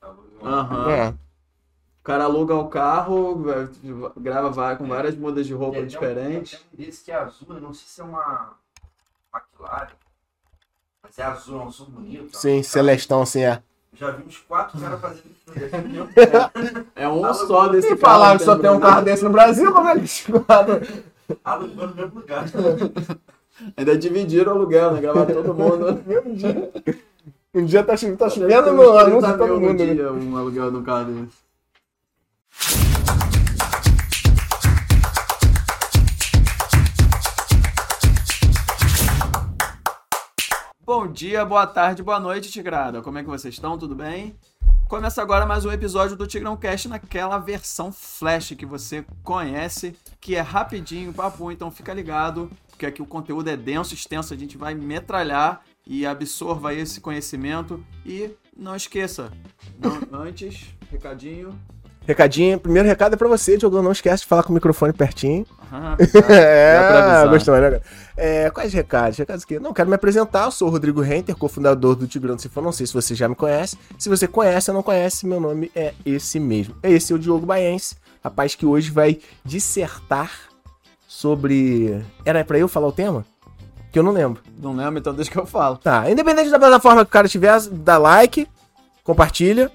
aluga, né? Aham. É. O cara aluga o carro, vai- grava vai- com várias mudas de roupa Tem um- diferentes. tem um desse que é azul, eu não sei se é uma McLaren. Mas é azul, é um azul bonito. ó. Sim, Celestão, assim, é. Já vi uns quatro caras fazendo isso no Brasil. É um Alugou- só desse Se carro. falaram que só tem um carro desse no Brasil, como é que Alugou no mesmo lugar. Ainda dividiram o aluguel, né? Gravaram todo mundo. Um dia tá chovendo, tá chovendo no anúncio de todo mundo. né? dia, um aluguel no carro desse. Bom dia, boa tarde, boa noite, Tigrada. Como é que vocês estão? Tudo bem? Começa agora mais um episódio do Tigrão Cast naquela versão flash que você conhece, que é rapidinho, papo, então fica ligado, porque aqui o conteúdo é denso, extenso, a gente vai metralhar e absorva esse conhecimento e não esqueça, não- antes, recadinho. Recadinho, primeiro recado é pra você, Diogo. Não esquece de falar com o microfone pertinho. Ah, É, avisar. gostou, né? cara? É, quais recados? Recados que não quero me apresentar, eu sou o Rodrigo Renter, cofundador do Tigrão do Cifrão. Não sei se você já me conhece. Se você conhece ou não conhece, meu nome é esse mesmo. Esse é o Diogo Baense, rapaz que hoje vai dissertar sobre. Era pra eu falar o tema? Que eu não lembro. Não lembro, então deixa que eu falo. Tá, independente da plataforma que o cara tiver, dá like, compartilha.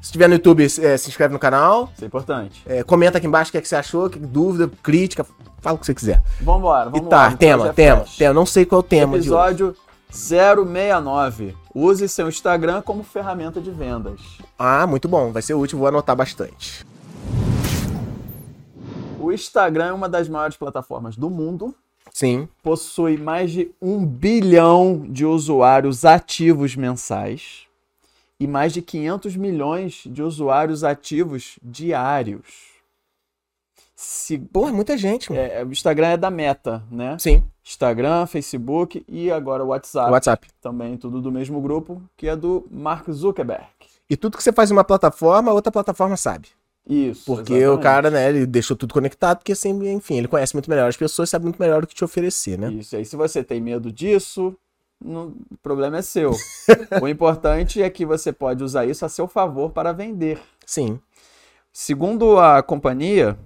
Se tiver no YouTube, é, se inscreve no canal. Isso é importante. É, comenta aqui embaixo o que, é que você achou, que dúvida, crítica, fala o que você quiser. Vambora, E vamos tá, lá. hoje tema, é tema, tema. Não sei qual é o tema de hoje. Episódio 069. Use seu Instagram como ferramenta de vendas. Ah, muito bom, vai ser útil, vou anotar bastante. O Instagram é uma das maiores plataformas do mundo. Sim, Possui mais de um bilhão de usuários ativos mensais e mais de 500 milhões de usuários ativos diários. Se, pô, é muita gente, mano. é, o Instagram é da Meta, né? Sim, Instagram, Facebook e agora o WhatsApp. WhatsApp. Também tudo do mesmo grupo, que é do Mark Zuckerberg. E tudo que você faz em uma plataforma, a outra plataforma sabe. Isso. Porque o exatamente. cara, né, ele deixou tudo conectado, porque assim, enfim, ele conhece muito melhor as pessoas, sabe muito melhor o que te oferecer, né? Isso. Aí, se você tem medo disso, não- o problema é seu. o importante é que você pode usar isso a seu favor para vender. Sim. Segundo a companhia,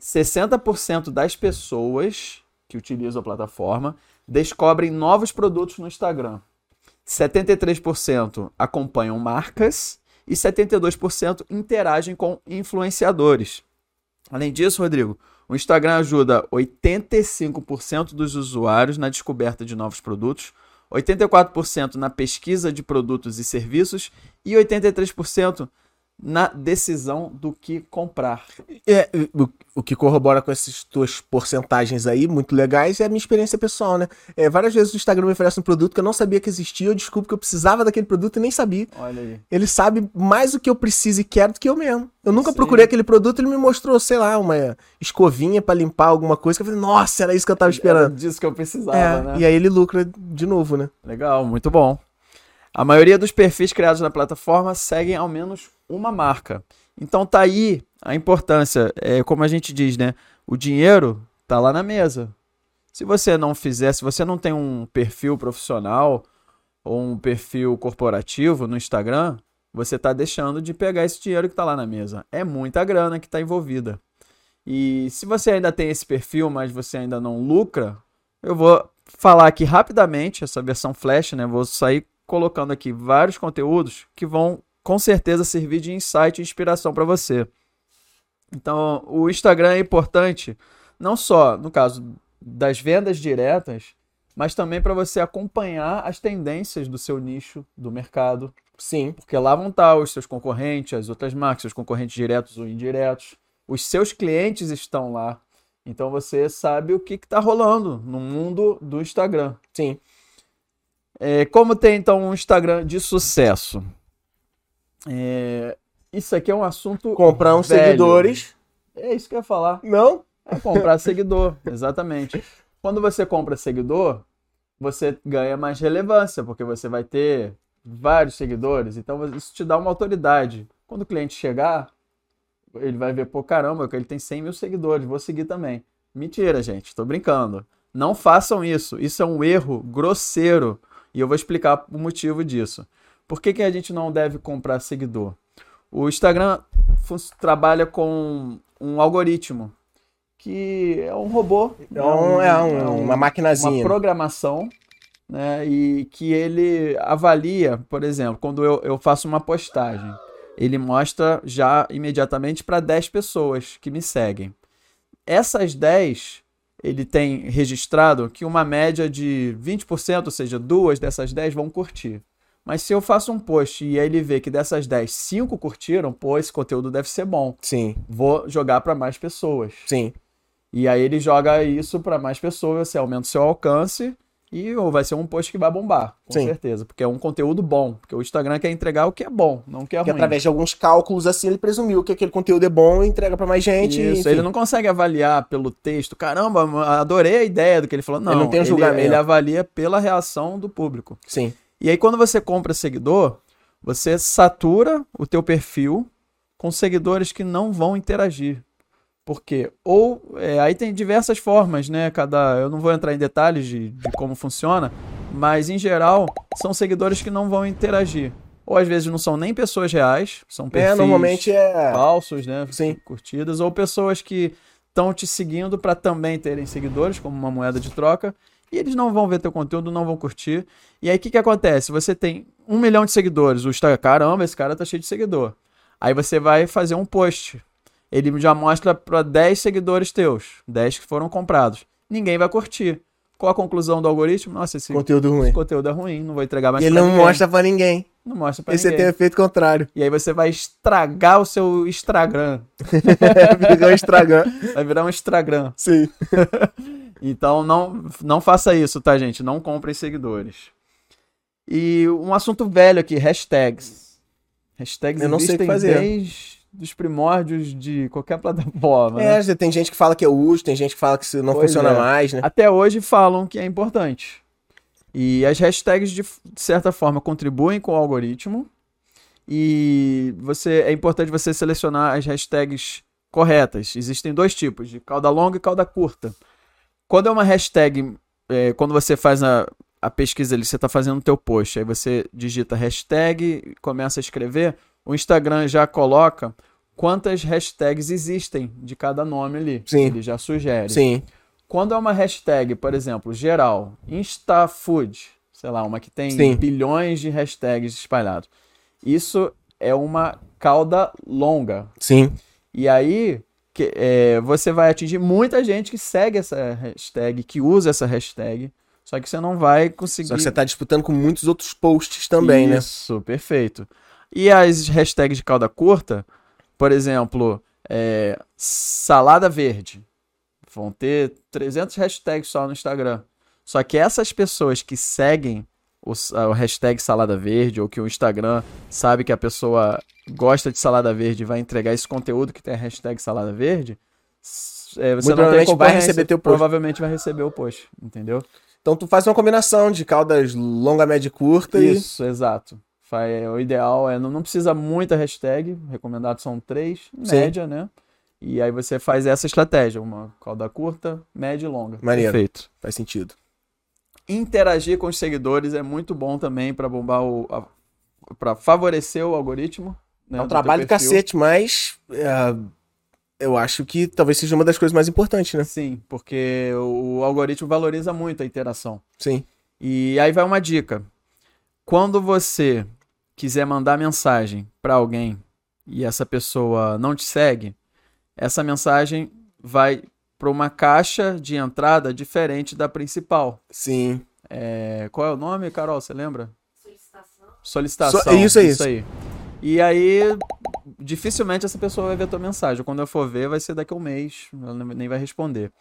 60% das pessoas que utilizam a plataforma descobrem novos produtos no Instagram. 73% acompanham marcas e 72% interagem com influenciadores. Além disso, Rodrigo, o Instagram ajuda 85% dos usuários na descoberta de novos produtos, 84% na pesquisa de produtos e serviços e 83% na decisão do que comprar. É, o, o que corrobora com essas tuas porcentagens aí, muito legais, é a minha experiência pessoal, né? É, várias vezes o Instagram me oferece um produto que eu não sabia que existia, eu descubro que eu precisava daquele produto e nem sabia. Olha aí. Ele sabe mais o que eu preciso e quero do que eu mesmo. Eu nunca Sim. procurei aquele produto, ele me mostrou, sei lá, uma escovinha pra limpar alguma coisa, que eu falei, nossa, era isso que eu tava Era esperando. disso que eu precisava, É, né? E aí ele lucra de novo, né? Legal, muito bom. A maioria dos perfis criados na plataforma seguem ao menos uma marca. Então tá aí a importância, é como a gente diz, né? O dinheiro tá lá na mesa. Se você não fizer, se você não tem um perfil profissional ou um perfil corporativo no Instagram, você tá deixando de pegar esse dinheiro que tá lá na mesa. É muita grana que tá envolvida. E se você ainda tem esse perfil, mas você ainda não lucra, eu vou falar aqui rapidamente essa versão flash, né? Vou sair colocando aqui vários conteúdos que vão com certeza servir de insight e inspiração para você. Então, o Instagram é importante não só no caso das vendas diretas, mas também para você acompanhar as tendências do seu nicho do mercado, Sim. porque lá vão estar os seus concorrentes, as outras marcas, seus concorrentes diretos ou indiretos. Os seus clientes estão lá. Então você sabe o que está rolando no mundo do Instagram. Sim. É, como tem então um Instagram de sucesso? É, isso aqui é um assunto. Comprar uns velho. seguidores. É isso que eu ia falar. Não? É comprar seguidor, exatamente. Quando você compra seguidor, você ganha mais relevância, porque você vai ter vários seguidores, então isso te dá uma autoridade. Quando o cliente chegar, ele vai ver, pô, caramba, ele tem 100 mil seguidores, vou seguir também. Mentira, gente, tô brincando. Não façam isso, isso é um erro grosseiro, e eu vou explicar o motivo disso. Por que, que a gente não deve comprar seguidor? O Instagram trabalha com um algoritmo que é um robô, É, um- é um- é um- uma maquinazinha. uma programação, né? E que ele avalia, por exemplo, quando eu, eu faço uma postagem, ele mostra já imediatamente para 10 pessoas que me seguem. Essas 10, ele tem registrado que uma média de 20%, ou seja, duas dessas 10 vão curtir. Mas se eu faço um post e aí ele vê que dessas 10, 5 curtiram, pô, esse conteúdo deve ser bom. Sim, Vou jogar para mais pessoas. sim. E aí ele joga isso para mais pessoas, você aumenta o seu alcance e ou vai ser um post que vai bombar, com Sim. certeza, porque é um conteúdo bom, porque o Instagram quer entregar o que é bom, não o que é Que ruim. através de alguns cálculos assim ele presumiu que aquele conteúdo é bom e entrega pra mais gente. Isso, enfim. ele não consegue avaliar pelo texto. Caramba, adorei a ideia do que ele falou. Não, Ele não tem um julgamento. ele avalia pela reação do público. Sim. E aí quando você compra seguidor, você satura o teu perfil com seguidores que não vão interagir. Por quê? Ou é, aí tem diversas formas, né? Cada, eu não vou entrar em detalhes de, de como funciona, mas em geral são seguidores que não vão interagir. Ou às vezes não são nem pessoas reais, são perfis É, normalmente é. falsos, né? Sim. Curtidas, ou pessoas que estão te seguindo para também terem seguidores, como uma moeda de troca, e eles não vão ver teu conteúdo, não vão curtir. E aí o que, que acontece? Você tem um milhão de seguidores, o Instagram, caramba, esse cara tá cheio de seguidor. Aí você vai fazer um post. Ele já mostra para 10 seguidores teus, 10 que foram comprados. Ninguém vai curtir. Qual a conclusão do algoritmo? Nossa, esse, Conteúdo ruim. esse conteúdo é ruim, não vou entregar mais E ele pra não ninguém. mostra pra ninguém. Não mostra pra E você ninguém. tem o efeito contrário. E aí você vai estragar o seu Instagram. Fica um estragando. Vai virar um Instagram. Sim. Então não, não faça isso, tá, gente? Não comprem seguidores. E um assunto velho aqui, hashtags. Hashtags Eu não sei o que fazer. desde os primórdios de qualquer plataforma. É, né? tem gente que fala que é útil, tem gente que fala que isso não Pois funciona é. mais, né? Até hoje falam que é importante. E as hashtags, de, de certa forma, contribuem com o algoritmo. E você é importante você selecionar as hashtags corretas. Existem dois tipos, de cauda longa e cauda curta. Quando é uma hashtag, é, quando você faz a, a pesquisa ali, você está fazendo o teu post, aí você digita hashtag começa a escrever, o Instagram já coloca quantas hashtags existem de cada nome ali. Sim. Ele já sugere. Sim. Quando é uma hashtag, por exemplo, geral, InstaFood, sei lá, uma que tem Sim. bilhões de hashtags espalhados, isso é uma cauda longa. Sim. E aí que, é, você vai atingir muita gente que segue essa hashtag, que usa essa hashtag, só que você não vai conseguir. Só que você tá disputando com muitos outros posts também, né? Isso, perfeito. E as hashtags de cauda curta, por exemplo, é, salada verde. Vão ter 300 hashtags só no Instagram. Só que essas pessoas que seguem o, o hashtag salada verde, ou que o Instagram sabe que a pessoa gosta de salada verde e vai entregar esse conteúdo que tem a hashtag salada verde, é, você provavelmente vai receber teu post. Provavelmente vai receber o post, entendeu? Então tu faz uma combinação de caudas longa, média e curta Isso, exato. É, O ideal é não, não precisa muita hashtag, recomendado são três, Sim. média, né? E aí você faz essa estratégia, uma cauda curta, média e longa. Maneiro. Perfeito. faz sentido. Interagir com os seguidores é muito bom também para bombar o para favorecer o algoritmo. né, É um do trabalho do cacete, mas é, eu acho que talvez seja uma das coisas mais importantes, né? Sim, porque o algoritmo valoriza muito a interação. Sim. E aí vai uma dica. Quando você quiser mandar mensagem para alguém e essa pessoa não te segue, essa mensagem vai para uma caixa de entrada diferente da principal. Sim. É, qual é o nome, Carol? Você lembra? Solicitação. Solicitação. So- isso aí, isso. aí. E aí, dificilmente essa pessoa vai ver a tua mensagem. Quando eu for ver, vai ser daqui a um mês. Ela nem nem vai responder.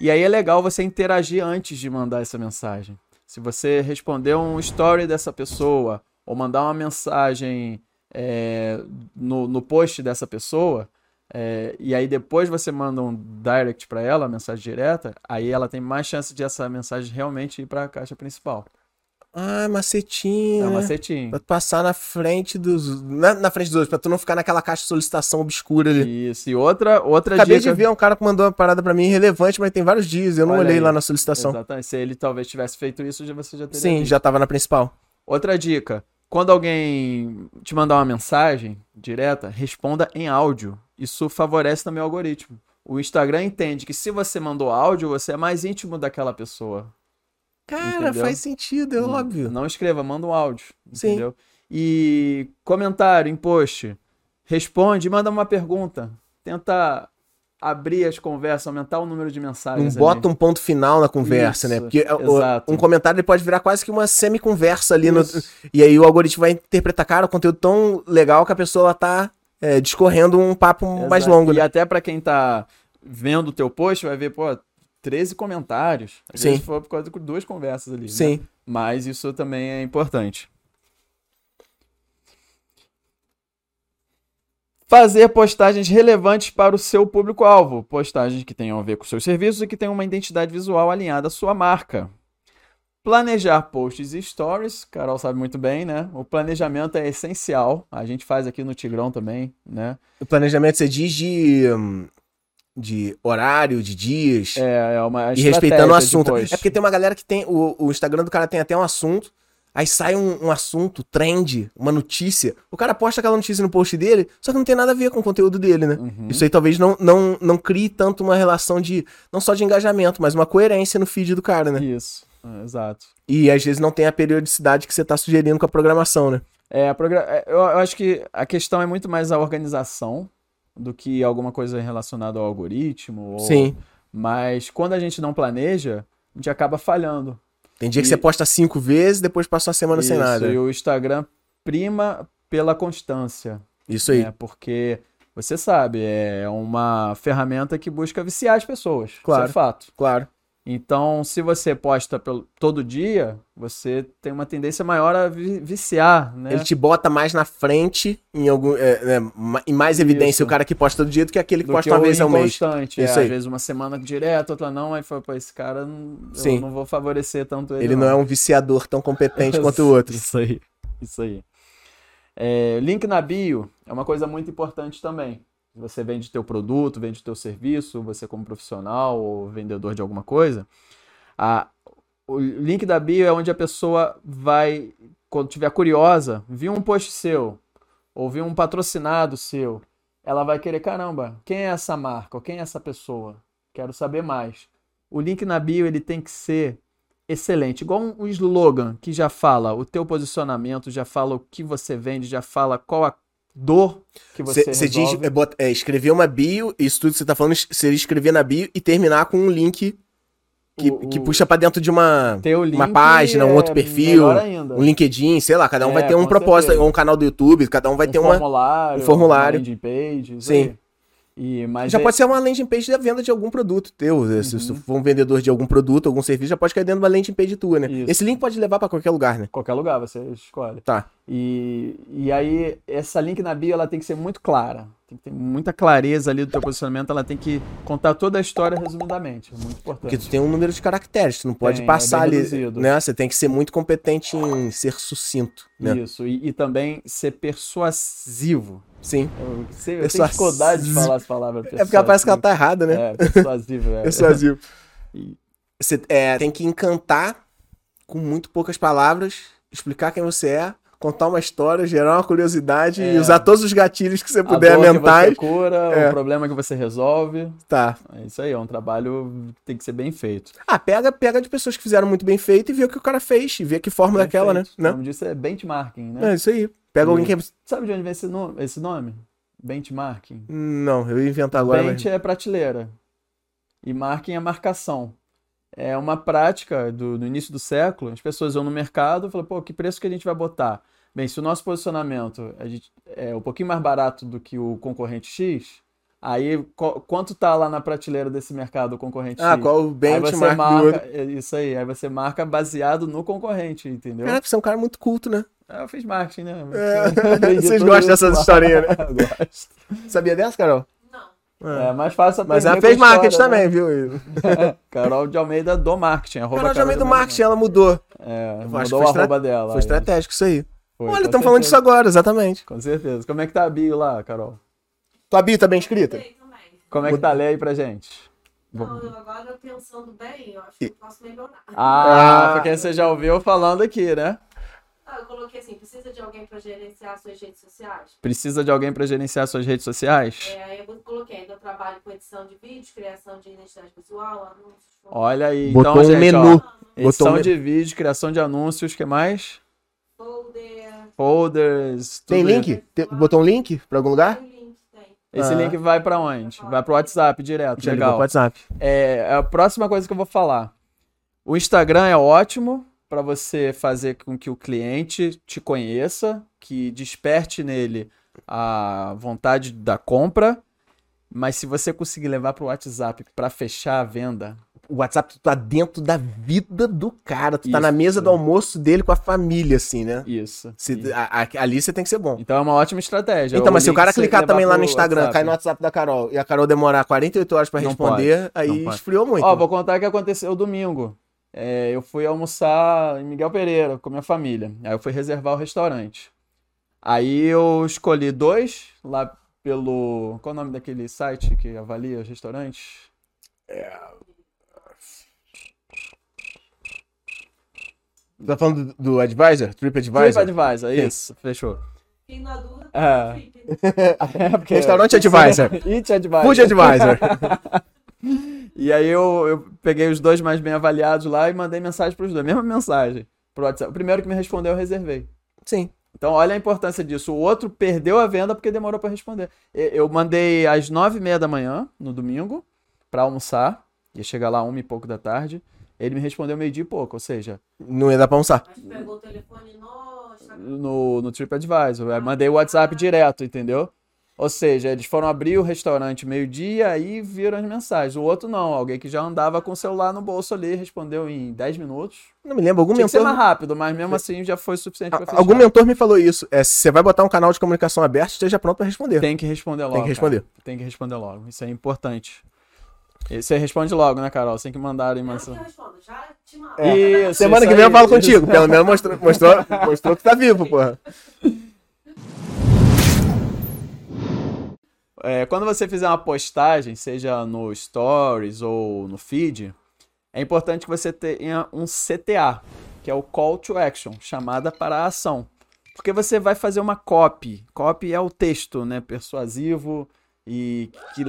E aí é legal você interagir antes de mandar essa mensagem. Se você responder um story dessa pessoa, ou mandar uma mensagem é, no, no post dessa pessoa, é, e aí depois você manda um direct para ela, uma mensagem direta, aí ela tem mais chance de essa mensagem realmente ir para a caixa principal. Ah, macetinho. É um né? macetinho. Pra tu passar na frente dos. Na, na frente dos outros, pra tu não ficar naquela caixa de solicitação obscura ali. Isso. E outra, outra Acabei dica. de ver um cara que mandou uma parada pra mim relevante, mas tem vários dias. Eu não Olha olhei aí. lá na solicitação. Exatamente. Se ele talvez tivesse feito isso, você já teria Sim, visto. já tava na principal. Outra dica. quando alguém te mandar uma mensagem direta, responda em áudio. Isso favorece também o algoritmo. O Instagram entende que se você mandou áudio, você é mais íntimo daquela pessoa. Cara, Entendeu? faz sentido, é Hum, óbvio. Não escreva, manda um áudio. Sim. Entendeu? E comentário em post. Responde, manda uma pergunta. Tenta abrir as conversas, aumentar o número de Não mensagens. bota um ponto final na conversa, né? Isso, Porque o- exato. um comentário ele pode virar quase que uma semi-conversa ali. No, e aí o algoritmo vai interpretar, cara, o conteúdo tão legal que a pessoa tá é, discorrendo um papo mais Exato. longo, E né? até pra quem tá vendo o teu post, vai ver, pô, 13 comentários. Às Sim. vezes foi por causa de duas conversas ali. né? Sim. Mas isso também é importante. Fazer postagens relevantes para o seu público-alvo. Postagens que tenham a ver com seus serviços e que tenham uma identidade visual alinhada à sua marca. Planejar posts e stories. Carol sabe muito bem, né? O planejamento é essencial. A gente faz aqui no Tigrão também, né? O planejamento você diz de, de horário, de dias. É, é uma e respeitando o assunto. É porque tem uma galera que tem. O, o Instagram do cara tem até um assunto. Aí sai um, um assunto, trend, uma notícia. O cara posta aquela notícia no post dele, só que não tem nada a ver com o conteúdo dele, né? Uhum. Isso aí talvez não, não, não crie tanto uma relação de. Não só de engajamento, mas uma coerência no feed do cara, né? Isso, é, exato. E às vezes não tem a periodicidade que você tá sugerindo com a programação, né? É, a progra- é, eu, eu acho que a questão é muito mais a organização do que alguma coisa relacionada ao algoritmo. ou- Sim. Mas quando a gente não planeja, a gente acaba falhando. Tem dia que E- você posta cinco vezes, depois passa uma semana sem Isso, nada. E o Instagram prima pela constância. Isso aí. né? Porque você sabe, é uma ferramenta que busca viciar as pessoas. Claro. Isso é fato. Claro. Então, se você posta pelo- todo dia, você tem uma tendência maior a vi- viciar, né? Ele te bota mais na frente, em algum. é, em mais evidência Isso. o cara que posta todo dia do que aquele que do posta que uma vez ao mês. inconstante. Isso é. Às vezes uma semana direto, outra não, aí foi, pô, esse cara, não- Sim. eu não vou favorecer tanto ele. Ele não é um viciador tão competente quanto o outro. Isso aí, isso aí. É, link na bio é uma coisa muito importante também. Você vende teu produto, vende teu serviço, você como profissional ou vendedor de alguma coisa, a, o link da bio é onde a pessoa vai, quando estiver curiosa, viu um post seu, ou viu um patrocinado seu, ela vai querer, caramba, quem é essa marca? Ou quem é essa pessoa? Quero saber mais. O link na bio ele tem que ser excelente, igual um slogan que já fala o teu posicionamento, já fala o que você vende, já fala qual a dor que você Você diz, é, é, escrever uma bio, isso tudo que você tá falando, seria escrever na bio e terminar com um link que, O- que puxa pra dentro de uma, uma página, um é outro perfil, um LinkedIn, sei lá, cada um É, vai ter um propósito, ou um canal do YouTube, cada um vai um ter uma. formulário, um formulário. uma landing page, Sim. aí. E, Já é- pode ser uma landing page da venda de algum produto teu. Se Uhum. você for um vendedor de algum produto, algum serviço, já pode cair dentro de uma landing page tua, né? Isso. Esse link pode levar pra qualquer lugar, né? qualquer lugar você escolhe. Tá. E, e aí, essa link na bio, ela tem que ser muito clara. Tem que ter muita clareza ali do teu posicionamento. Ela tem que contar toda a história resumidamente. É muito importante. Porque tu tem um número de caracteres, tu não pode Tem, é passar bem ali, reduzido. né? Você tem que ser muito competente em ser sucinto, né? Isso. E, e também ser persuasivo. Sim. Eu, sei, eu tenho dificuldade de falar as palavras É porque ela parece que ela tá errada, né? É, persuasivo. É. Persuasivo. E- Você é, tem que encantar com muito poucas palavras, explicar quem você é, contar uma história, gerar uma curiosidade e É. usar todos os gatilhos que você a puder dor que você cura, É. o problema que você resolve. Tá. É isso aí, é um trabalho que tem que ser bem feito. Ah, pega, pega de pessoas que fizeram muito bem feito e vê o que o cara fez, e vê que fórmula é aquela, né? O né? nome disso é benchmarking, né? É isso aí. Pega alguém que é... Sabe de onde vem esse nome? Esse nome? Benchmarking. Não, eu ia inventar agora, Bench é prateleira. E marking é marcação. É uma prática do, no início do século. As pessoas vão no mercado e falam, pô, que preço que a gente vai botar? Bem, se o nosso posicionamento gente, é um pouquinho mais barato do que o concorrente X, aí qu- quanto tá lá na prateleira desse mercado o concorrente Ah, X? qual o benchmark do marca, é isso aí, aí você marca baseado no concorrente, entendeu? Caraca, você é um cara muito culto, né? É, Eu fiz marketing, né? É, vocês gostam dessas historinhas, né? Eu gosto. Sabia dessa, Carol? Não. É mais fácil Mas ela fez com história, marketing né? também, viu? Carol de Almeida do marketing. Carol do de Almeida marketing, ela mudou. É, Eu acho que mudou foi o estra- arroba dela. Foi aí. estratégico isso aí. Foi, Olha, estamos falando disso agora, exatamente. Com certeza. Como é que tá a bio lá, Carol? Tua bio tá bem escrita? Sei também. Como é que tá? Lê aí pra gente. Não, eu agora pensando bem, eu acho que eu posso melhorar. Ah, Ah. porque você já ouviu falando aqui, né? Ah, eu coloquei assim, precisa de alguém para gerenciar suas redes sociais? Precisa de alguém para gerenciar suas redes sociais? É, aí eu coloquei, ainda eu trabalho com edição de vídeos, criação de identidade visual, anúncios. Olha aí. Botou então, um gente, menu. Ó, edição um de vídeo, criação de anúncios, que mais? Folder. Folders. Tem link? Tem- botou um link pra algum lugar? Tem link, tem. Esse Ah. link vai pra onde? Vai pro WhatsApp direto. Já Legal. WhatsApp. É, é a próxima coisa que eu vou falar. O Instagram é ótimo para você fazer com que o cliente te conheça, que desperte nele a vontade da compra. Mas se você conseguir levar pro WhatsApp para fechar a venda, O WhatsApp tu tá dentro da vida do cara. Tu tá Isso. na mesa do almoço dele com a família, assim, né? isso. Se- Isso. a- a- ali você tem que ser bom. Então é uma ótima estratégia. Então, mas se o cara clicar também lá no Instagram, WhatsApp. cair no WhatsApp da Carol, e a Carol demorar 48 horas pra Não responder, aí esfriou muito. Ó, vou contar o que aconteceu domingo. É, eu fui almoçar em Miguel Pereira com minha família. Aí eu fui reservar o restaurante. Aí eu escolhi dois lá pelo. Qual é o nome daquele site que avalia os restaurantes? Tá falando do, do Advisor? TripAdvisor? TripAdvisor, Sim. isso, fechou. Fiquei na dúvida. É. É porque- Restaurante Advisor. Eat Advisor. Food Advisor. E aí eu, eu peguei os dois mais bem avaliados lá e mandei mensagem pros dois. Mesma mensagem pro WhatsApp. O primeiro que me respondeu eu reservei. Sim. Então, olha a importância disso. O outro perdeu a venda porque demorou para responder. Eu mandei às nove e meia da manhã, no domingo, para almoçar. Ia chegar lá uma e pouco da tarde. Ele me respondeu meio-dia e pouco, ou seja, Não ia dar pra almoçar. Mas pegou o telefone no no, no TripAdvisor. Eu mandei o WhatsApp direto, entendeu? Ou seja, eles foram abrir o restaurante meio-dia e viram as mensagens. O outro não, alguém que já andava com o celular no bolso ali, respondeu em 10 minutos. Não me lembro, algum Tinha que ser mentor... mais rápido, mas mesmo assim já foi suficiente para fechar. Algum mentor me falou isso. É, se você vai botar um canal de comunicação aberto, esteja pronto pra responder. Tem que responder logo. Tem que responder. cara. Tem que responder logo. Isso é importante. E Você responde logo, né, Carol? Sem que mandarem que eu mensagem. respondo, já te mando. É. Isso, Semana isso que vem eu falo isso. contigo. Pelo menos mostrou, mostrou, mostrou que tá vivo, porra. É, quando você fizer uma postagem, seja no Stories ou no feed, é importante que você tenha um CTA, que é o Call to Action, chamada para a ação. Porque você vai fazer uma copy. Copy é o texto, né, persuasivo e que,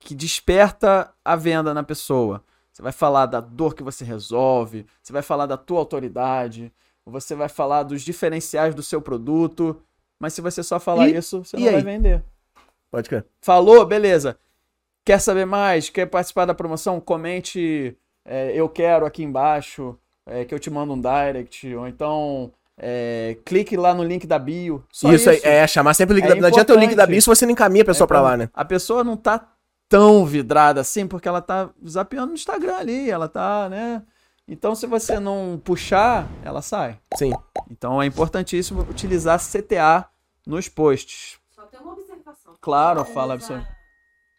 que desperta a venda na pessoa. Você vai falar da dor que você resolve, você vai falar da tua autoridade, você vai falar dos diferenciais do seu produto. Mas se você só falar E- isso, você não vai aí? vender. Pode crer. Falou, beleza. Quer saber mais? Quer participar da promoção? Comente é, eu quero aqui embaixo, é, que eu te mando um direct, ou então é, clique lá no link da bio. Isso, aí, é chamar sempre o link É da Não adianta o link da bio se você não encaminha a pessoa É pra- lá, né? A pessoa não tá tão vidrada assim, porque ela tá zapeando no Instagram ali, ela tá, né? Então, se você não puxar, ela sai. Sim. Então, é importantíssimo utilizar CTA nos posts. Só tem uma observação. Claro, fala usa.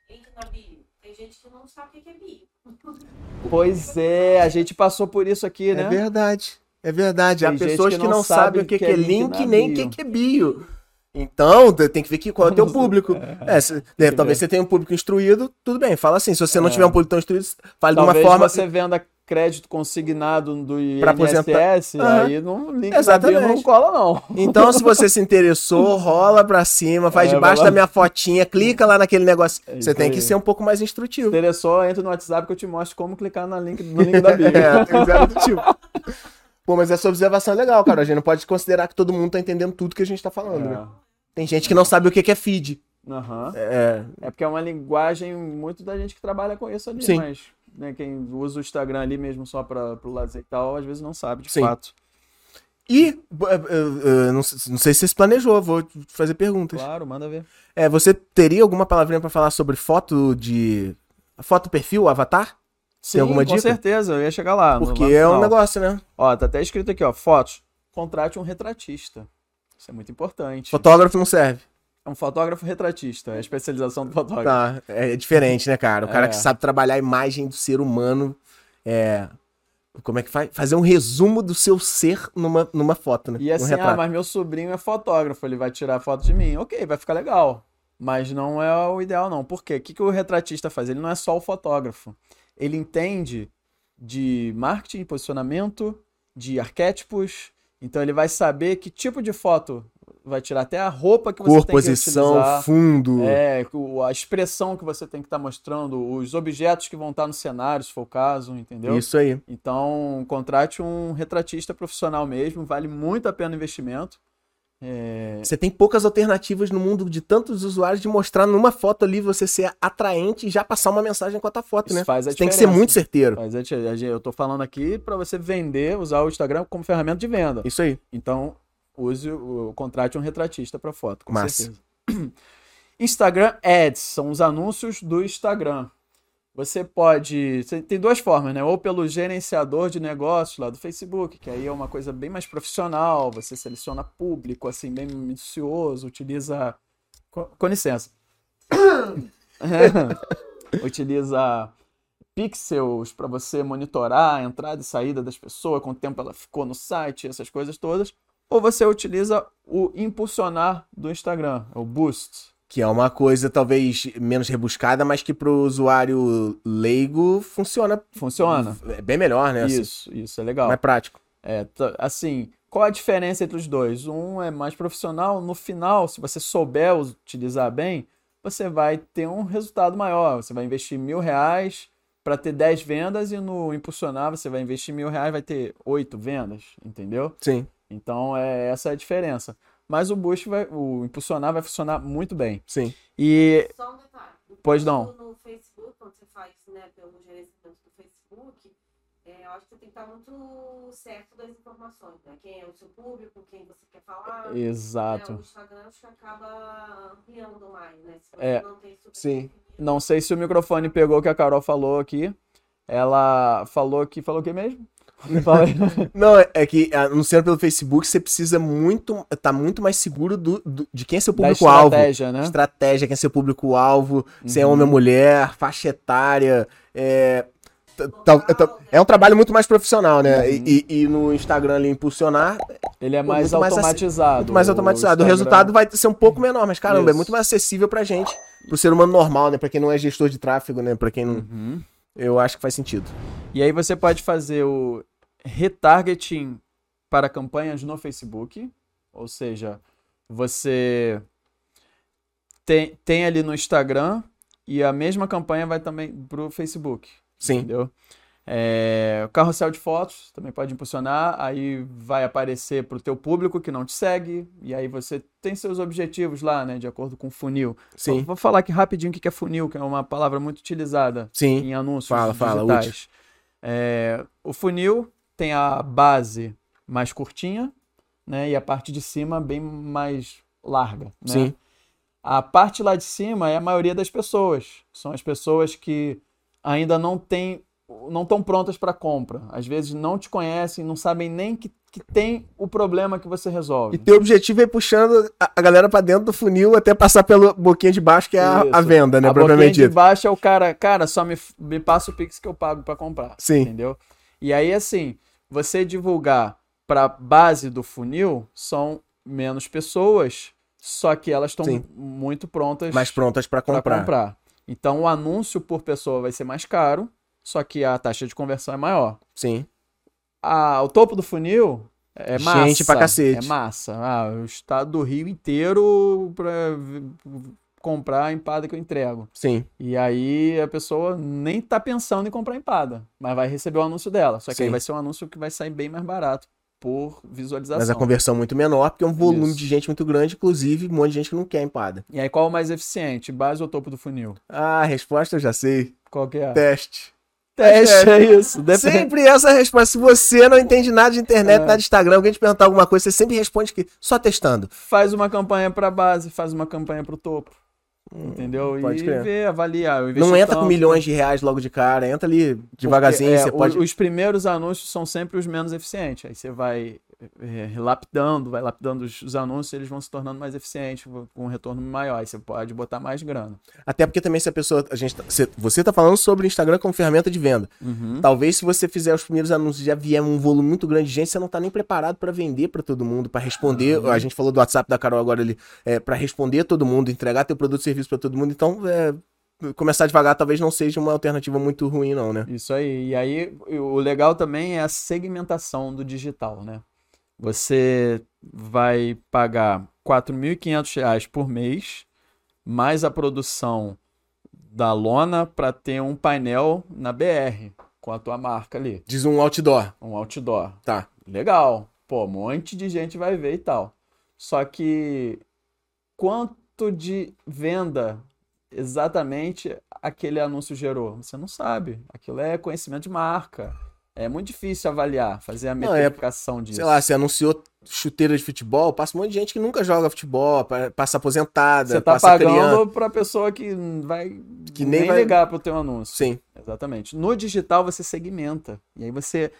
Link na bio. Tem gente que não sabe o que é bio. Pois é, a gente passou por isso aqui, É né? verdade. É verdade. Há Tem gente pessoas que que não não sabe sabem o que, que é link na nem o que, que é bio. Então, te- tem que ver que qual é o teu público. É, se- né, talvez você tenha um público instruído, tudo bem, fala assim. Se você não É. tiver um público tão instruído, fale Talvez de uma forma. você venda crédito consignado do INSS, aposentar. Aí não link Exatamente. bio não cola não. Então, se você se interessou, rola pra cima, faz É, debaixo da minha fotinha, clica lá naquele negócio. É você tem que aí. ser um pouco mais instrutivo. Interessou, entra no WhatsApp que eu te mostro como clicar no link, no link da bio. É, do tipo. Pô, mas essa observação é legal, cara. A gente não pode considerar que todo mundo tá entendendo tudo que a gente tá falando, né? Tem gente que não sabe o que que é feed. Aham. É, É porque é uma linguagem muito da gente que trabalha com isso ali, Sim. mas né, quem usa o Instagram ali mesmo só para pro lazer e tal, às vezes não sabe de Sim. fato. E, b- eh, eh, não, sei- não sei se você se planejou, vou fazer perguntas. Claro, manda ver. É, você teria alguma palavrinha pra falar sobre foto de. Foto perfil, avatar? Sim, alguma com dica? certeza, eu ia chegar lá. Porque é um negócio, né? Ó, tá até escrito aqui, ó, fotos. Contrate um retratista. Isso é muito importante. Fotógrafo não serve. É um fotógrafo retratista, é a especialização do fotógrafo. Tá, é diferente, né, cara? O cara É. que sabe trabalhar a imagem do ser humano é. Como é que faz? Fazer um resumo do seu ser numa, numa foto, né? E um assim, retrato. ah, mas meu sobrinho é fotógrafo, ele vai tirar foto de mim. Ok, vai ficar legal. Mas não é o ideal, não. Por quê? O que, que o retratista faz? Ele não é só o fotógrafo. Ele entende de marketing, posicionamento, de arquétipos, Então ele vai saber que tipo de foto vai tirar, até a roupa que você Cor, tem que posição, utilizar. fundo. É, a expressão que você tem que estar mostrando, os objetos que vão estar no cenário, se for o caso, entendeu? Isso aí. Então, contrate um retratista profissional mesmo, vale muito a pena o investimento. É, Você tem poucas alternativas no mundo de tantos usuários de mostrar numa foto ali você ser atraente e já passar uma mensagem com a tua foto, Isso né? faz a Você tem que ser muito certeiro. mas a eu tô falando aqui para você vender, usar o Instagram como ferramenta de venda. Isso aí. Então, use o, contrate um retratista para foto, com Massa. certeza. Instagram Ads são os anúncios do Instagram. Você pode. tem duas formas, né? Ou pelo gerenciador de negócios lá do Facebook, que aí é uma coisa bem mais profissional. Você seleciona público, assim, bem minucioso, utiliza. Com, com licença. utiliza pixels para você monitorar a entrada e saída das pessoas, quanto tempo ela ficou no site, essas coisas todas. Ou você utiliza o impulsionar do Instagram, o boost. Que é uma coisa talvez menos rebuscada, mas que pro usuário leigo funciona Funciona? é bem melhor, né? Assim, Isso, isso é legal. Mais prático. É, tá- assim, qual a diferença entre os dois? Um é mais profissional, no final, se você souber utilizar bem, você vai ter um resultado maior. Você vai investir mil reais para ter 10 vendas e no impulsionar você vai investir mil reais vai ter 8 vendas, entendeu? Sim, Então, é, essa é a diferença. Mas o boost vai, o impulsionar vai funcionar muito bem. sim. E Só um detalhe. Pois não. No, no Facebook, quando você faz né, pelo gerenciamento do Facebook, é, eu acho que você tem que estar muito certo das informações, né? Quem é o seu público, quem você quer falar. né? exato. O Instagram acho que acaba ampliando mais, né? Se você É, não tem super sim. definido. Não sei se o microfone pegou o que a Carol falou aqui. Ela falou que falou o que mesmo? Não, é- é que anunciando pelo Facebook, você precisa muito. tá muito mais seguro do, do- de quem é seu público-alvo. estratégia, né? Estratégia, quem é seu público-alvo, se é Uhum. homem ou mulher, faixa etária. É, né? é um trabalho muito mais profissional, né? Uhum. E, e- no Instagram ali impulsionar, Ele é Pô, mais muito mais automatizado. muito mais automatizado. O, Instagram. resultado vai ser um pouco menor, mas Eu acho que faz sentido. E aí você pode fazer o retargeting para campanhas no Facebook, ou seja, você tem, tem ali no Instagram e a mesma campanha vai também para o Facebook, Sim. entendeu? É, o carrossel de fotos também pode impulsionar, aí vai aparecer para o teu público que não te segue, e aí você tem seus objetivos lá, né, de acordo com o funil. Sim. Vou falar aqui rapidinho o que é funil, que é uma palavra muito utilizada Sim. em anúncios Fala, fala, digitais. É, o funil tem a base mais curtinha, né? E a parte de cima bem mais larga, né? Sim. A parte lá de cima é a maioria das pessoas. São as pessoas que ainda não têm, não estão prontas para compra. Às vezes não te conhecem, não sabem nem que, que tem o problema que você resolve. E teu objetivo é ir puxando a, galera pra dentro do funil até passar pela boquinha de baixo, que é a, a venda, né? a boquinha de baixo é o cara, cara, só me, me passa o Pix que eu pago para comprar. Sim. Entendeu? E aí, assim, você divulgar para base do funil são menos pessoas, só que elas estão muito prontas Mais prontas para comprar. comprar. Então, o anúncio por pessoa vai ser mais caro, só que a taxa de conversão é maior. Sim. A, o topo do funil é Gente massa. pra cacete. É massa. Ah, o estado do Rio inteiro para comprar a empada que eu entrego. Sim. E aí a pessoa nem tá pensando em comprar empada, mas vai receber o anúncio dela. Só que Sim. aí vai ser um anúncio que vai sair bem mais barato por visualização. Mas a conversão é muito menor, porque é um volume Isso. de gente muito grande, inclusive um monte de gente que não quer empada. E aí qual é o mais eficiente? Base ou topo do funil? Ah, a resposta eu já sei. Qual que é? Teste. Teste, é isso. Depende. Sempre essa resposta. Se você não entende nada de internet, É. nada de Instagram, alguém te perguntar alguma coisa, você sempre responde que só testando. Faz uma campanha para base, faz uma campanha para o topo. Entendeu? Hum, pode e crer. vê, avaliar. Não entra com tanto. milhões de reais logo de cara, entra ali devagarzinho, Porque, é, você pode. Os primeiros anúncios são sempre os menos eficientes. Aí você vai é, lapidando, vai lapidando os, os anúncios, eles vão se tornando mais eficientes, com um retorno maior. Aí você pode botar mais grana. Até porque também se a pessoa. A gente, tá- você, você tá falando sobre o Instagram como ferramenta de venda. Uhum. Talvez se você fizer os primeiros anúncios e já vier um volume muito grande de gente, você não tá nem preparado para vender para todo mundo, para responder. Uhum. A gente falou do WhatsApp da Carol agora ali, é, para responder todo mundo, entregar teu produto e serviço para todo mundo. Então, é, começar devagar talvez não seja uma alternativa muito ruim, não, né? Isso aí. E aí, o legal também é a segmentação do digital, né? Você vai pagar 4.500 reais por mês, mais a produção da lona para ter um painel na BR com a tua marca ali, Diz um outdoor. um outdoor. Tá. Legal. Pô, um monte de gente vai ver e tal. Só que quanto de venda exatamente aquele anúncio gerou? Você não sabe. Aquilo é conhecimento de marca. É muito difícil avaliar, fazer a Não, é- metrificação disso. Sei lá, você anunciou chuteira de futebol, passa um monte de gente que nunca joga futebol, pa- passa aposentada, Você tá passa pagando criança. pra pessoa que vai Que nem, nem vai- ligar pro teu anúncio. Sim, Exatamente. No digital você segmenta. E aí você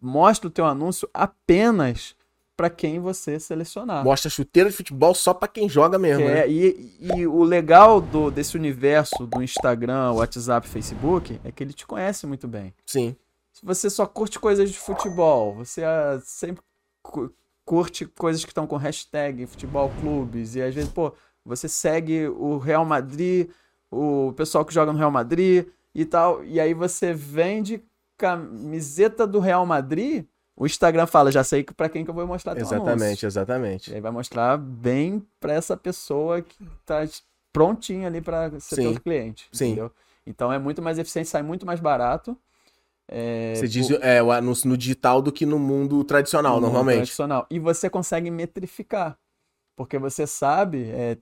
mostra o teu anúncio apenas para quem você selecionar. mostra chuteira de futebol só pra quem joga mesmo, É, né? e, e o legal do, desse universo do Instagram, WhatsApp, Facebook é que ele te conhece muito bem. Sim. Se você só curte coisas de futebol, você ah, sempre cu- curte coisas que estão com hashtag futebol clubes, e às vezes, pô, você segue o Real Madrid, o pessoal que joga no Real Madrid e tal, e aí você vende camiseta do Real Madrid, o Instagram fala, já sei para quem que eu vou mostrar anúncio. Exatamente, E exatamente. aí vai mostrar bem para essa pessoa que tá prontinha ali para ser Sim. teu cliente, Sim. entendeu? Então é muito mais eficiente, sai muito mais barato. É, Você diz por- é, o anúncio no digital do que no mundo tradicional, no mundo normalmente. tradicional. E você consegue metrificar. Porque você sabe, é,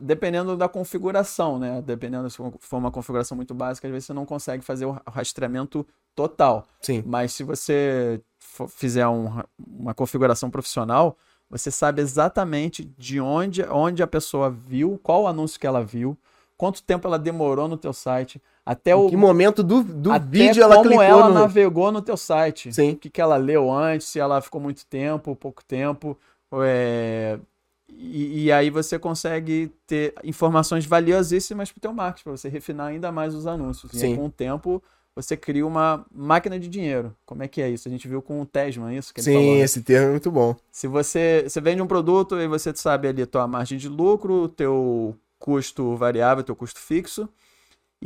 dependendo da configuração, né? Dependendo se for uma configuração muito básica, às vezes você não consegue fazer o rastreamento total. Sim. Mas se você for- fizer um uma configuração profissional, você sabe exatamente de onde, onde a pessoa viu, qual anúncio que ela viu, quanto tempo ela demorou no teu site, até Em o que momento do, do até vídeo ela como clicou ela no... navegou no teu site. Sim. O que, que ela leu antes, se ela ficou muito tempo, pouco tempo. é, E, e aí você consegue ter informações valiosíssimas para o teu marketing, para você refinar ainda mais os anúncios. E aí, Sim. com o tempo, você cria uma máquina de dinheiro. Como é que é isso? A gente viu com o Tesman isso que ele Sim, falou. né? esse termo é muito bom. Se você, você vende um produto e você sabe ali a tua margem de lucro, o teu custo variável, teu custo fixo,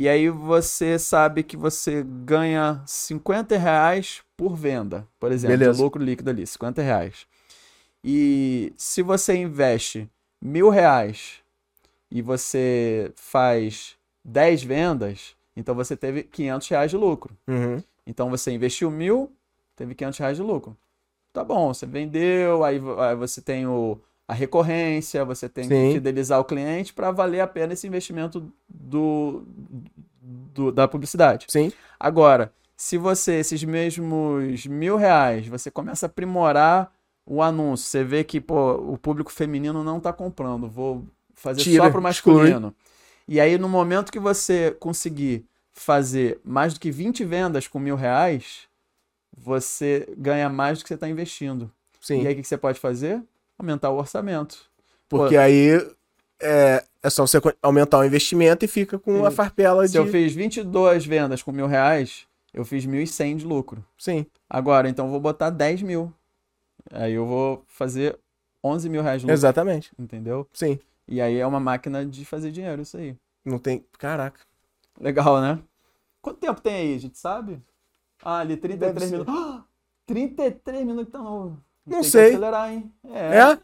e aí você sabe que você ganha 50 reais por venda, por exemplo, de Beleza. lucro líquido ali, 50 reais. E se você investe mil reais e você faz 10 vendas, então você teve 500 reais de lucro. Uhum. Então você investiu mil, teve 500 reais de lucro. Tá bom, você vendeu, aí, aí você tem o, a recorrência, você tem que Sim. fidelizar o cliente para valer a pena esse investimento do, do- da publicidade. Sim. Agora, se você, esses mesmos mil reais, você começa a aprimorar o anúncio, você vê que pô, o público feminino não está comprando, vou fazer Tira, só para o exclui. masculino. E aí, no momento que você conseguir fazer mais do que 20 vendas com mil reais, você ganha mais do que você está investindo. Sim. E aí, o que que você pode fazer? Aumentar o orçamento. Porque aí é, é só você aumentar o investimento e fica com a farpela Se de. eu fiz 22 vendas com mil reais, eu fiz 1.100 de lucro. Sim. Agora, então, eu vou botar 10 mil. Aí eu vou fazer 11 mil reais de lucro, Exatamente. entendeu? Sim. E aí é uma máquina de fazer dinheiro, isso aí. Não tem. Caraca. Legal, né? Quanto tempo tem aí, a gente sabe? Ah, ali 33 Deve ser. minutos. Ah, 33 minutos, então não. Tem sei. Acelerar, hein? É?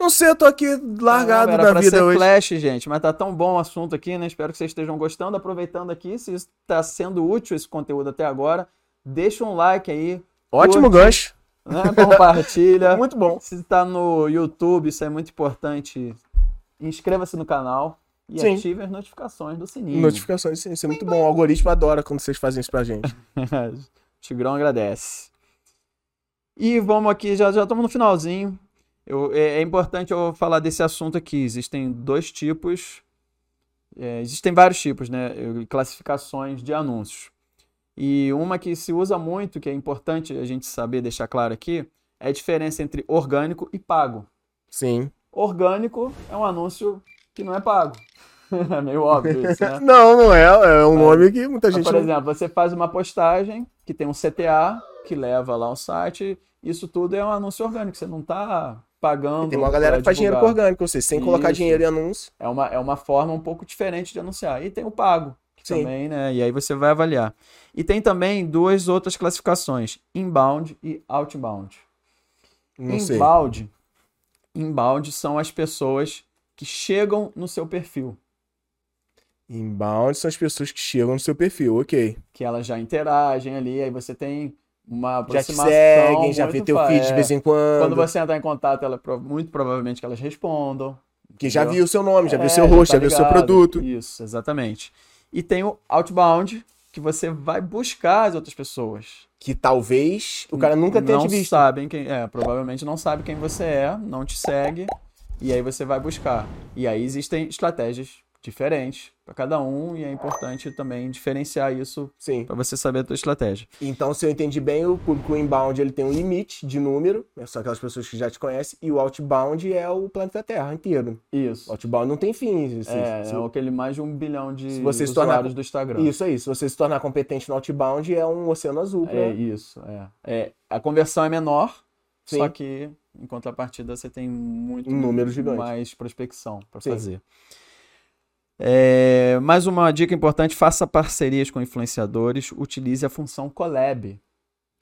Não sei, eu tô aqui largado da vida ser hoje. flash, gente, mas tá tão bom o assunto aqui, né? Espero que vocês estejam gostando, aproveitando aqui. Se está sendo útil esse conteúdo até agora, deixa um like aí, Ótimo curte. gancho. né? compartilha. Muito bom. Se está no YouTube, isso é muito importante. Inscreva-se no canal e Sim. ative as notificações do sininho. Notificações, sim, isso é muito bom. O algoritmo adora quando vocês fazem isso pra gente. Tigrão agradece. E vamos aqui, já já estamos no finalzinho. Eu- é, é importante eu falar desse assunto aqui. Existem dois tipos, é, existem vários tipos, né? Classificações de anúncios. E uma que se usa muito, que é importante a gente saber deixar claro aqui, é a diferença entre orgânico e pago. Sim. Orgânico é um anúncio que não é pago. é meio óbvio isso, né? Não, não é. É um nome que muita Mas, gente por não... exemplo, você faz uma postagem que tem um CTA que leva lá um site, isso tudo é um anúncio orgânico, você não está pagando. Tem uma galera que faz dinheiro com orgânico, ou seja, sem colocar Isso. dinheiro em anúncio. É uma, é uma forma um pouco diferente de anunciar. E tem o pago, que Sim. também, né? E aí você vai avaliar. E tem também duas outras classificações, inbound e outbound. Não sei. Inbound. Inbound são as pessoas que chegam no seu perfil. Inbound são as pessoas que chegam no seu perfil, ok. Que elas já interagem ali, aí você tem uma Já te aproximação. seguem, já vê teu fa- feed de é. vez em quando. Quando você entrar em contato, ela, muito provavelmente que elas respondam. Que já viu o seu nome, já viu o É, seu rosto, já tá viu o seu produto. Isso, exatamente. E tem o outbound, que você vai buscar as outras pessoas. Que talvez o cara nunca tenha não te visto. sabem quem é, provavelmente não sabe quem você é, não te segue, e aí você vai buscar. E aí existem estratégias diferentes para cada um e é importante também diferenciar isso Sim. para você saber a tua estratégia. Então, se eu entendi bem, o público inbound ele tem um limite de número, né, são aquelas pessoas que já te conhecem, e o outbound é o planeta Terra inteiro. Isso. O outbound não tem fim. Se- É, se- é aquele mais de um bilhão de Se você se tornar- usuários do Instagram. Isso aí, se você se tornar competente no outbound, é um oceano azul. Pra... É isso, é. é. A conversão é menor, Sim. só que em contrapartida você tem muito Um número gigante. mais prospecção para Sim. fazer. É, mais uma dica importante: faça parcerias com influenciadores, utilize a função collab.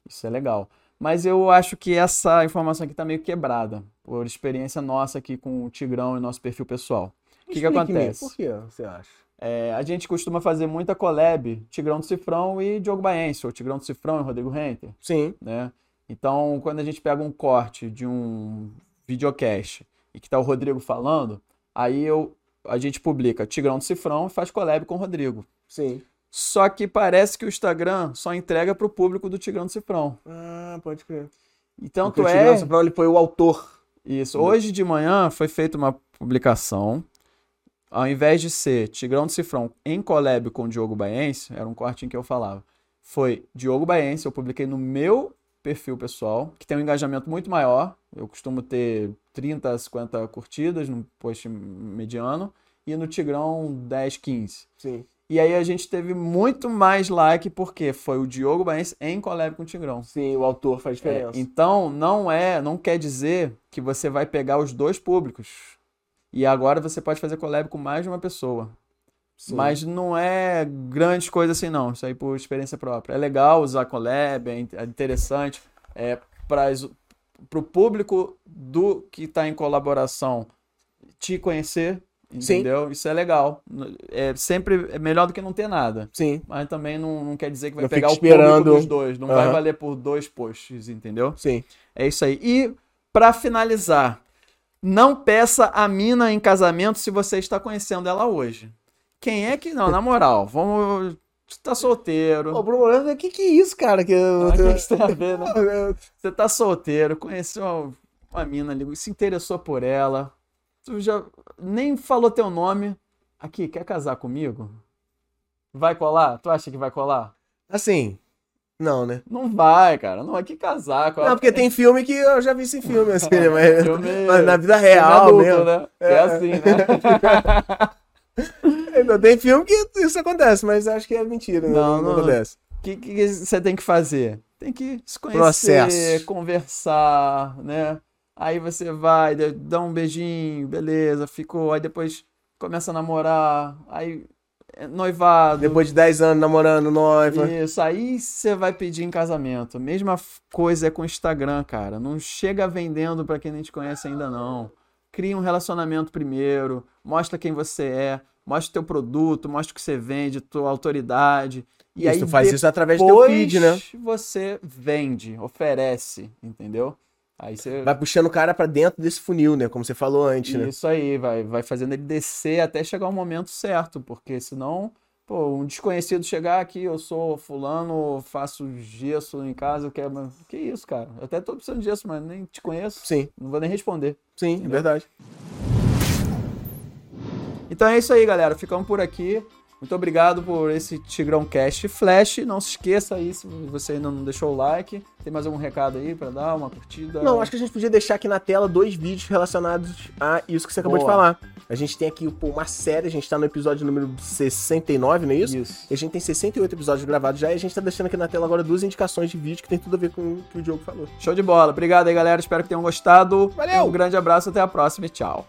Isso é legal. Mas eu acho que essa informação aqui está meio quebrada, por experiência nossa aqui com o Tigrão e nosso perfil pessoal. O que, que acontece? Por que você acha? É, a gente costuma fazer muita collab, Tigrão do Cifrão e Diogo Baense, ou Tigrão do Cifrão e Rodrigo Renter, Sim, né? Então, quando a gente pega um corte de um videocast e que tá o Rodrigo falando, aí eu, a gente publica Tigrão do Cifrão e faz collab com o Rodrigo. sim. Só que parece que o Instagram só entrega pro público do Tigrão do Cifrão. Ah, pode crer. Então, Porque tu o é... Tigrão Soprano, ele foi o autor. Isso. Hoje de manhã foi feita uma publicação. Ao invés de ser Tigrão do Cifrão em collab com o Diogo Baense, era um corte em que eu falava. Foi Diogo Baense, eu publiquei no meu perfil pessoal, que tem um engajamento muito maior. Eu costumo ter 30, 50 curtidas no post mediano. E no Tigrão, 10, 15. Sim. E aí a gente teve muito mais like, porque foi o Diogo Baense em collab com o Tigrão. Sim, o autor faz É, diferença. então, não é, não quer dizer que você vai pegar os dois públicos. E agora você pode fazer collab com mais de uma pessoa. Sim. Mas não é grande coisa assim, não. Isso aí por experiência própria. É legal usar collab, é é interessante. É para o público do que está em colaboração te conhecer, Sim. entendeu? Isso é legal. É sempre é melhor do que não ter nada. Sim, Mas também não, não quer dizer que vai Não pegar o público esperando. dos dois. Não vai Aham. valer por dois posts, entendeu? sim. É isso aí. E pra finalizar, não peça a mina em casamento se você está conhecendo ela hoje. Quem é que não? Na moral, vamos. Você tá solteiro. Ô, Bruno, o que que é isso, cara? Que eu... Ah, o que isso tem a ver, né? Você tá solteiro, conheceu uma, uma mina ali, se interessou por ela. Tu já nem falou teu nome. Aqui, quer casar comigo? Vai colar? Tu acha que vai colar? Assim, não, né? Não vai, cara. Não vai que casar. com Não, porque tem filme que eu já vi esse filme, assim, né? Mas, Filme- mas na vida real adulto, mesmo. né? É, É. assim, né? Ainda tem filme que isso acontece, mas acho que é mentira? Não, não, não. acontece. O que, que você tem que fazer? Tem que se conhecer, Processo. conversar, né? Aí você vai, dá- um beijinho, beleza, ficou. Aí depois começa a namorar, aí é noivado. Depois de 10 anos namorando noiva. Isso, aí você vai pedir em casamento. Mesma coisa é com o Instagram, cara. Não chega vendendo pra quem nem te conhece ainda, não. Cria um relacionamento primeiro, mostra quem você é, mostra o teu produto, mostra o que você vende, tua autoridade. E Isso, aí tu faz isso através do teu feed, né? você vende, oferece, entendeu? Aí você Vai puxando o cara pra dentro desse funil, né? Como você falou antes, né? isso aí, vai, vai fazendo ele descer até chegar o momento certo, porque senão, pô, um desconhecido chegar aqui, eu sou fulano, faço gesso em casa, eu quero. Que isso, cara? Eu até tô precisando de gesso, mas nem te conheço. Sim, Não vou nem responder. sim, é verdade. Então é isso aí, galera. Ficamos por aqui. Muito obrigado por esse Tigrão Cast Flash. Não se esqueça aí, se você ainda não deixou o like. Tem mais algum recado aí pra dar? Uma curtida? Não, acho que a gente podia deixar aqui na tela dois vídeos relacionados a isso que você acabou Boa. de falar. A gente tem aqui pô, uma série, a gente tá no episódio número 69, não é isso? Isso. E a gente tem 68 episódios gravados já e a gente tá deixando aqui na tela agora duas indicações de vídeo que tem tudo a ver com o que o Diogo falou. Show de bola. Obrigado aí, galera. Espero que tenham gostado. Valeu! Um grande abraço. Até a próxima e tchau.